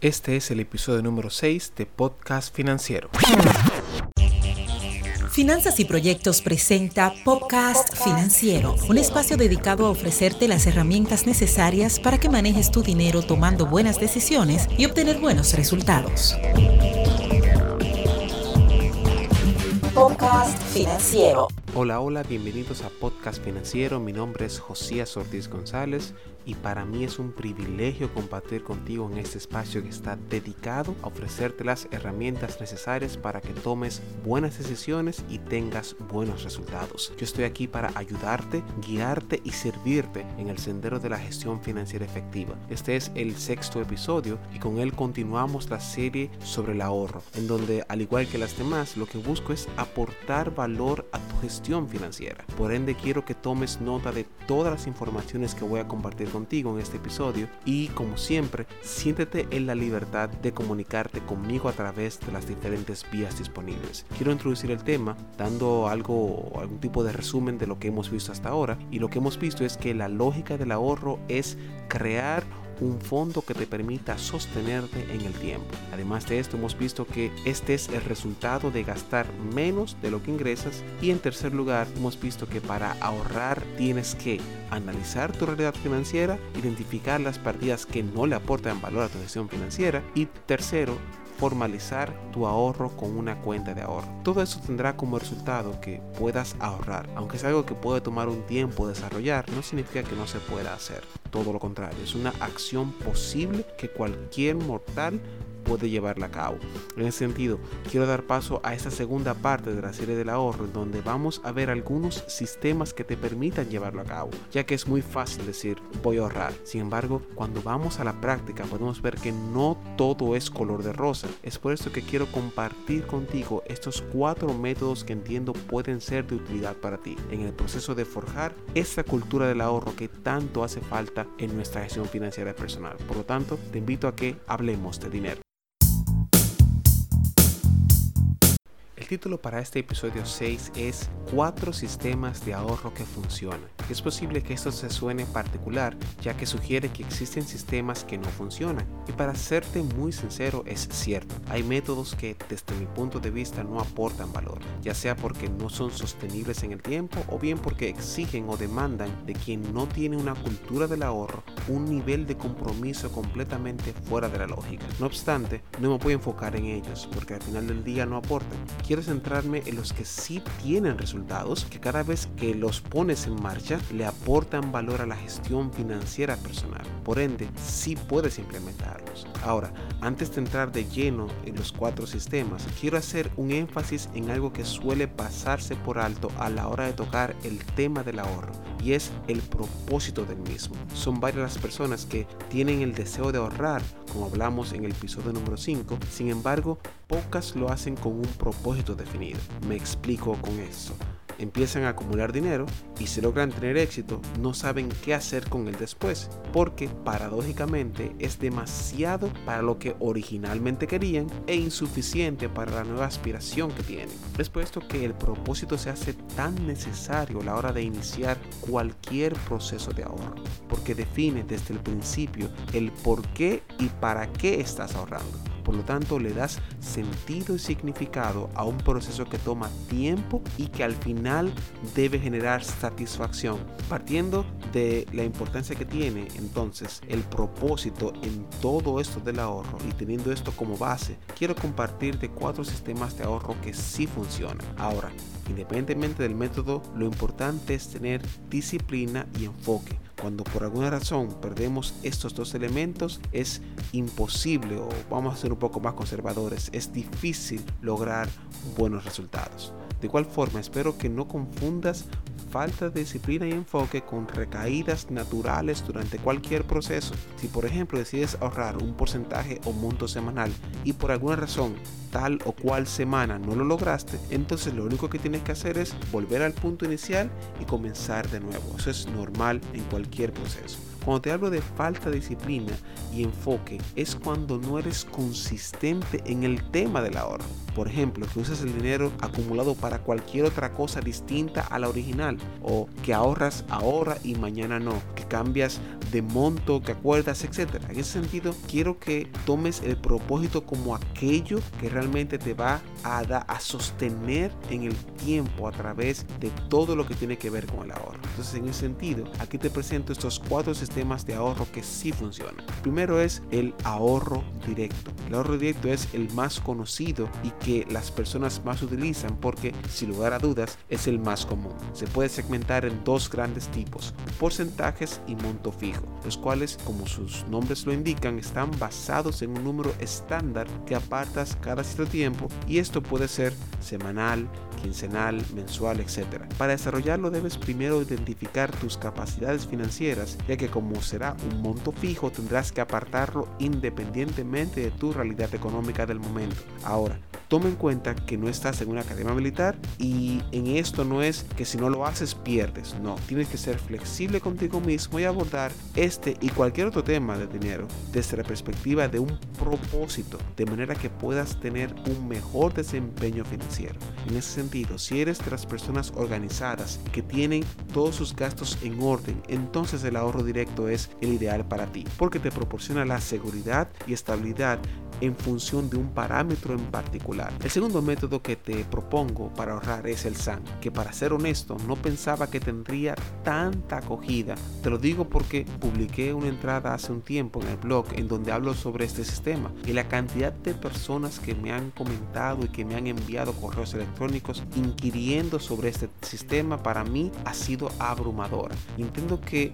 Este es el episodio número 6 de Podcast Financiero. Finanzas y Proyectos presenta Podcast Financiero, un espacio dedicado a ofrecerte las herramientas necesarias para que manejes tu dinero tomando buenas decisiones y obtener buenos resultados. Podcast Financiero. Hola, hola, bienvenidos a Podcast Financiero. Mi nombre es Josías Ortiz González y para mí es un privilegio compartir contigo en este espacio que está dedicado a ofrecerte las herramientas necesarias para que tomes buenas decisiones y tengas buenos resultados. Yo estoy aquí para ayudarte, guiarte y servirte en el sendero de la gestión financiera efectiva. Este es el sexto episodio y con él continuamos la serie sobre el ahorro, en donde al igual que las demás, lo que busco es aportar valor a tu gestión financiera. Por ende, quiero que tomes nota de todas las informaciones que voy a compartir contigo en este episodio y como siempre, siéntete en la libertad de comunicarte conmigo a través de las diferentes vías disponibles. Quiero introducir el tema dando algo, algún tipo de resumen de lo que hemos visto hasta ahora y lo que hemos visto es que la lógica del ahorro es crear un fondo que te permita sostenerte en el tiempo. Además de esto, hemos visto que este es el resultado de gastar menos de lo que ingresas y en tercer lugar, hemos visto que para ahorrar tienes que analizar tu realidad financiera, identificar las partidas que no le aportan valor a tu gestión financiera y tercero, formalizar tu ahorro con una cuenta de ahorro. Todo eso tendrá como resultado que puedas ahorrar. Aunque es algo que puede tomar un tiempo desarrollar, no significa que no se pueda hacer. Todo lo contrario, es una acción posible que cualquier mortal puede llevarla a cabo. En ese sentido, quiero dar paso a esta segunda parte de la serie del ahorro, donde vamos a ver algunos sistemas que te permitan llevarlo a cabo, ya que es muy fácil decir voy a ahorrar. Sin embargo, cuando vamos a la práctica podemos ver que no todo es color de rosa. Es por eso que quiero compartir contigo estos cuatro métodos que entiendo pueden ser de utilidad para ti en el proceso de forjar esta cultura del ahorro que tanto hace falta en nuestra gestión financiera personal. Por lo tanto, te invito a que hablemos de dinero. Título para este episodio 6 es Cuatro sistemas de ahorro que funcionan. Es posible que esto se suene particular, ya que sugiere que existen sistemas que no funcionan. Y para serte muy sincero, es cierto. Hay métodos que desde mi punto de vista no aportan valor, ya sea porque no son sostenibles en el tiempo o bien porque exigen o demandan de quien no tiene una cultura del ahorro un nivel de compromiso completamente fuera de la lógica. No obstante, no me voy a enfocar en ellos porque al final del día no aportan. Quiero centrarme en los que sí tienen resultados, que cada vez que los pones en marcha le aportan valor a la gestión financiera personal. Por ende, sí puedes implementarlos. Ahora, antes de entrar de lleno en los cuatro sistemas, quiero hacer un énfasis en algo que suele pasarse por alto a la hora de tocar el tema del ahorro y es el propósito del mismo. Son varias las personas que tienen el deseo de ahorrar, como hablamos en el episodio número 5, sin embargo, pocas lo hacen con un propósito definido. Me explico con esto empiezan a acumular dinero y si logran tener éxito no saben qué hacer con él después, porque paradójicamente es demasiado para lo que originalmente querían e insuficiente para la nueva aspiración que tienen. Es puesto que el propósito se hace tan necesario a la hora de iniciar cualquier proceso de ahorro, porque define desde el principio el por qué y para qué estás ahorrando por lo tanto le das sentido y significado a un proceso que toma tiempo y que al final debe generar satisfacción. Partiendo de la importancia que tiene entonces el propósito en todo esto del ahorro y teniendo esto como base, quiero compartirte cuatro sistemas de ahorro que sí funcionan. Ahora, independientemente del método, lo importante es tener disciplina y enfoque cuando por alguna razón perdemos estos dos elementos, es imposible o vamos a ser un poco más conservadores, es difícil lograr buenos resultados. De igual forma, espero que no confundas falta de disciplina y enfoque con recaídas naturales durante cualquier proceso. Si por ejemplo decides ahorrar un porcentaje o monto semanal y por alguna razón tal o cual semana no lo lograste, entonces lo único que tienes que hacer es volver al punto inicial y comenzar de nuevo. Eso es normal en cualquier proceso. Cuando te hablo de falta de disciplina y enfoque es cuando no eres consistente en el tema del ahorro. Por ejemplo, que usas el dinero acumulado para cualquier otra cosa distinta a la original o que ahorras ahora y mañana no, que cambias de monto, que acuerdas, etc. En ese sentido, quiero que tomes el propósito como aquello que realmente te va a, a sostener en el tiempo a través de todo lo que tiene que ver con el ahorro. Entonces, en ese sentido, aquí te presento estos cuatro sistemas de ahorro que sí funcionan. Primero es el ahorro directo. El ahorro directo es el más conocido y que las personas más utilizan porque, sin lugar a dudas, es el más común. Se puede segmentar en dos grandes tipos, porcentajes y monto fijo, los cuales, como sus nombres lo indican, están basados en un número estándar que apartas cada cierto tiempo y esto puede ser semanal, quincenal, mensual, etc. Para desarrollarlo debes primero identificar tus capacidades financieras, ya que como será un monto fijo tendrás que apartarlo independientemente de tu realidad económica del momento. Ahora, toma en cuenta que no estás en una academia militar y en esto no es que si no lo haces pierdes, no, tienes que ser flexible contigo mismo y abordar este y cualquier otro tema de dinero desde la perspectiva de un propósito, de manera que puedas tener un mejor desempeño financiero. En ese sentido, si eres de las personas organizadas que tienen todos sus gastos en orden, entonces el ahorro directo es el ideal para ti, porque te proporciona la seguridad y estabilidad en función de un parámetro en particular. El segundo método que te propongo para ahorrar es el SAN, que para ser honesto no pensaba que tendría tanta acogida. Te lo digo porque publiqué una entrada hace un tiempo en el blog en donde hablo sobre este sistema y la cantidad de personas que me han comentado y que me han enviado correos electrónicos inquiriendo sobre este sistema para mí ha sido abrumadora. Entiendo que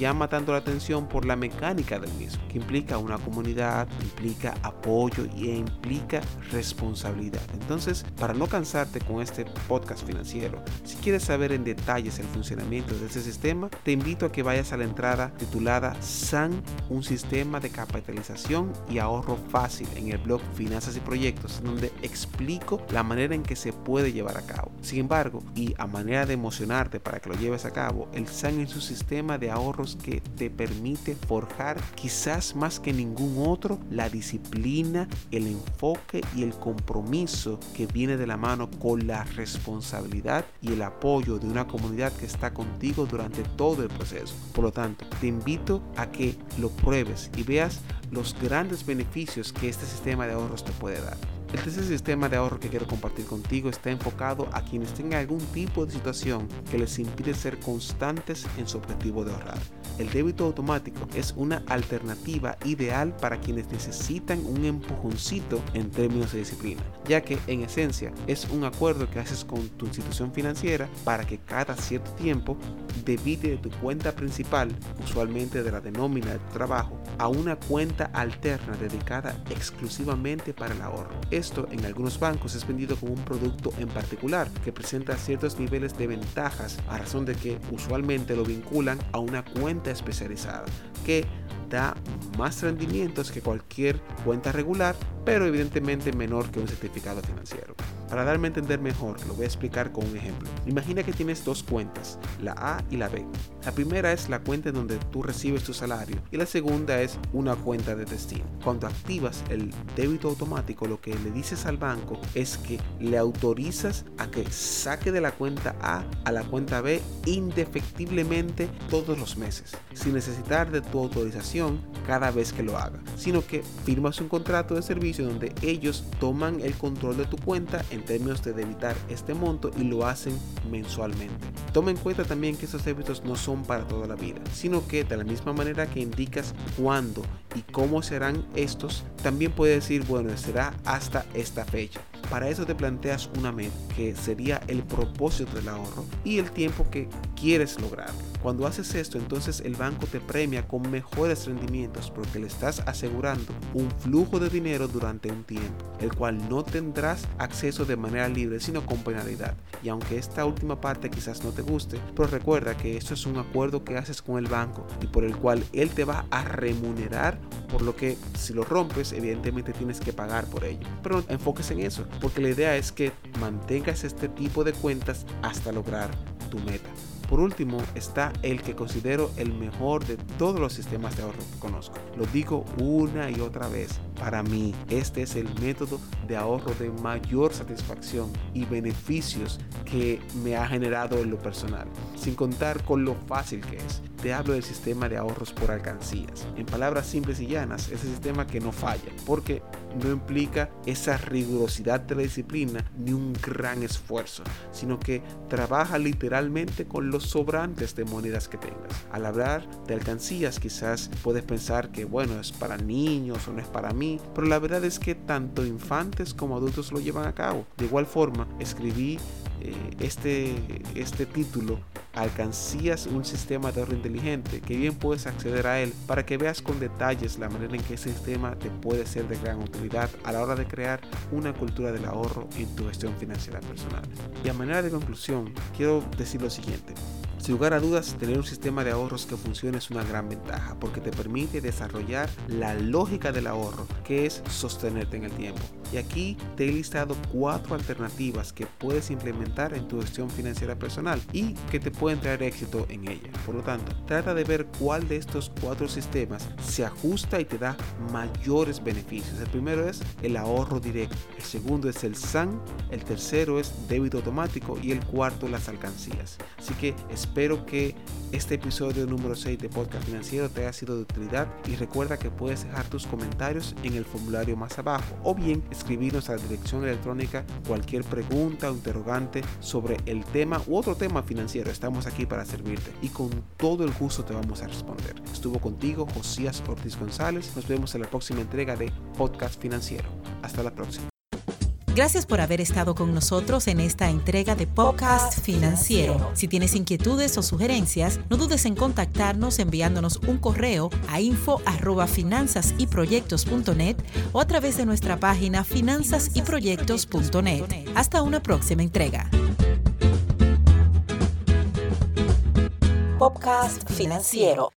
llama tanto la atención por la mecánica del mismo, que implica una comunidad, implica apoyo y implica responsabilidad. Entonces, para no cansarte con este podcast financiero, si quieres saber en detalles el funcionamiento de este sistema, te invito a que vayas a la entrada titulada SAN, un sistema de capitalización y ahorro fácil en el blog Finanzas y Proyectos, donde explico la manera en que se puede llevar a cabo. Sin embargo, y a manera de emocionarte para que lo lleves a cabo, el SAN es un sistema de ahorros que te permite forjar quizás más que ningún otro la disciplina, el enfoque y el compromiso que viene de la mano con la responsabilidad y el apoyo de una comunidad que está contigo durante todo el proceso. Por lo tanto, te invito a que lo pruebes y veas los grandes beneficios que este sistema de ahorros te puede dar. El tercer sistema de ahorro que quiero compartir contigo está enfocado a quienes tengan algún tipo de situación que les impide ser constantes en su objetivo de ahorrar. El débito automático es una alternativa ideal para quienes necesitan un empujoncito en términos de disciplina, ya que en esencia es un acuerdo que haces con tu institución financiera para que cada cierto tiempo debite de tu cuenta principal, usualmente de la nómina de trabajo, a una cuenta alterna dedicada exclusivamente para el ahorro. Esto en algunos bancos es vendido como un producto en particular que presenta ciertos niveles de ventajas a razón de que usualmente lo vinculan a una cuenta especializada que da más rendimientos que cualquier cuenta regular, pero evidentemente menor que un certificado financiero. Para darme a entender mejor, lo voy a explicar con un ejemplo. Imagina que tienes dos cuentas, la A y la B. La primera es la cuenta en donde tú recibes tu salario y la segunda es una cuenta de destino. Cuando activas el débito automático, lo que le dices al banco es que le autorizas a que saque de la cuenta A a la cuenta B indefectiblemente todos los meses, sin necesitar de tu autorización cada vez que lo haga, sino que firmas un contrato de servicio donde ellos toman el control de tu cuenta en términos de debitar este monto y lo hacen mensualmente. Toma en cuenta también que estos débitos no son para toda la vida, sino que de la misma manera que indicas cuándo y cómo serán estos, también puedes decir, bueno, será hasta esta fecha. Para eso te planteas una meta, que sería el propósito del ahorro y el tiempo que quieres lograr. Cuando haces esto, entonces el banco te premia con mejores rendimientos porque le estás asegurando un flujo de dinero durante un tiempo, el cual no tendrás acceso de manera libre, sino con penalidad. Y aunque esta última parte quizás no te guste, pero recuerda que esto es un acuerdo que haces con el banco y por el cual él te va a remunerar por lo que si lo rompes, evidentemente tienes que pagar por ello. Pero enfoques en eso, porque la idea es que mantengas este tipo de cuentas hasta lograr tu meta. Por último está el que considero el mejor de todos los sistemas de ahorro que conozco. Lo digo una y otra vez. Para mí, este es el método de ahorro de mayor satisfacción y beneficios que me ha generado en lo personal, sin contar con lo fácil que es. Te hablo del sistema de ahorros por alcancías. En palabras simples y llanas, es el sistema que no falla, porque no implica esa rigurosidad de la disciplina ni un gran esfuerzo, sino que trabaja literalmente con los sobrantes de monedas que tengas. Al hablar de alcancías quizás puedes pensar que bueno, es para niños o no es para mí, pero la verdad es que tanto infantes como adultos lo llevan a cabo. De igual forma, escribí eh, este, este título alcancías un sistema de ahorro inteligente que bien puedes acceder a él para que veas con detalles la manera en que ese sistema te puede ser de gran utilidad a la hora de crear una cultura del ahorro en tu gestión financiera personal. Y a manera de conclusión, quiero decir lo siguiente. Sin lugar a dudas, tener un sistema de ahorros que funcione es una gran ventaja porque te permite desarrollar la lógica del ahorro, que es sostenerte en el tiempo. Y aquí te he listado cuatro alternativas que puedes implementar en tu gestión financiera personal y que te pueden traer éxito en ella. Por lo tanto, trata de ver cuál de estos cuatro sistemas se ajusta y te da mayores beneficios. El primero es el ahorro directo, el segundo es el SAN, el tercero es débito automático y el cuarto las alcancías. Así que que este episodio número 6 de Podcast Financiero te haya sido de utilidad y recuerda que puedes dejar tus comentarios en el formulario más abajo o bien escribirnos a la dirección electrónica cualquier pregunta o interrogante sobre el tema u otro tema financiero. Estamos aquí para servirte y con todo el gusto te vamos a responder. Estuvo contigo Josías Ortiz González. Nos vemos en la próxima entrega de Podcast Financiero. Hasta la próxima. Gracias por haber estado con nosotros en esta entrega de Podcast Financiero. Si tienes inquietudes o sugerencias, no dudes en contactarnos enviándonos un correo a info@finanzasyproyectos.net o a través de nuestra página finanzasyproyectos.net. Hasta una próxima entrega. Podcast Financiero.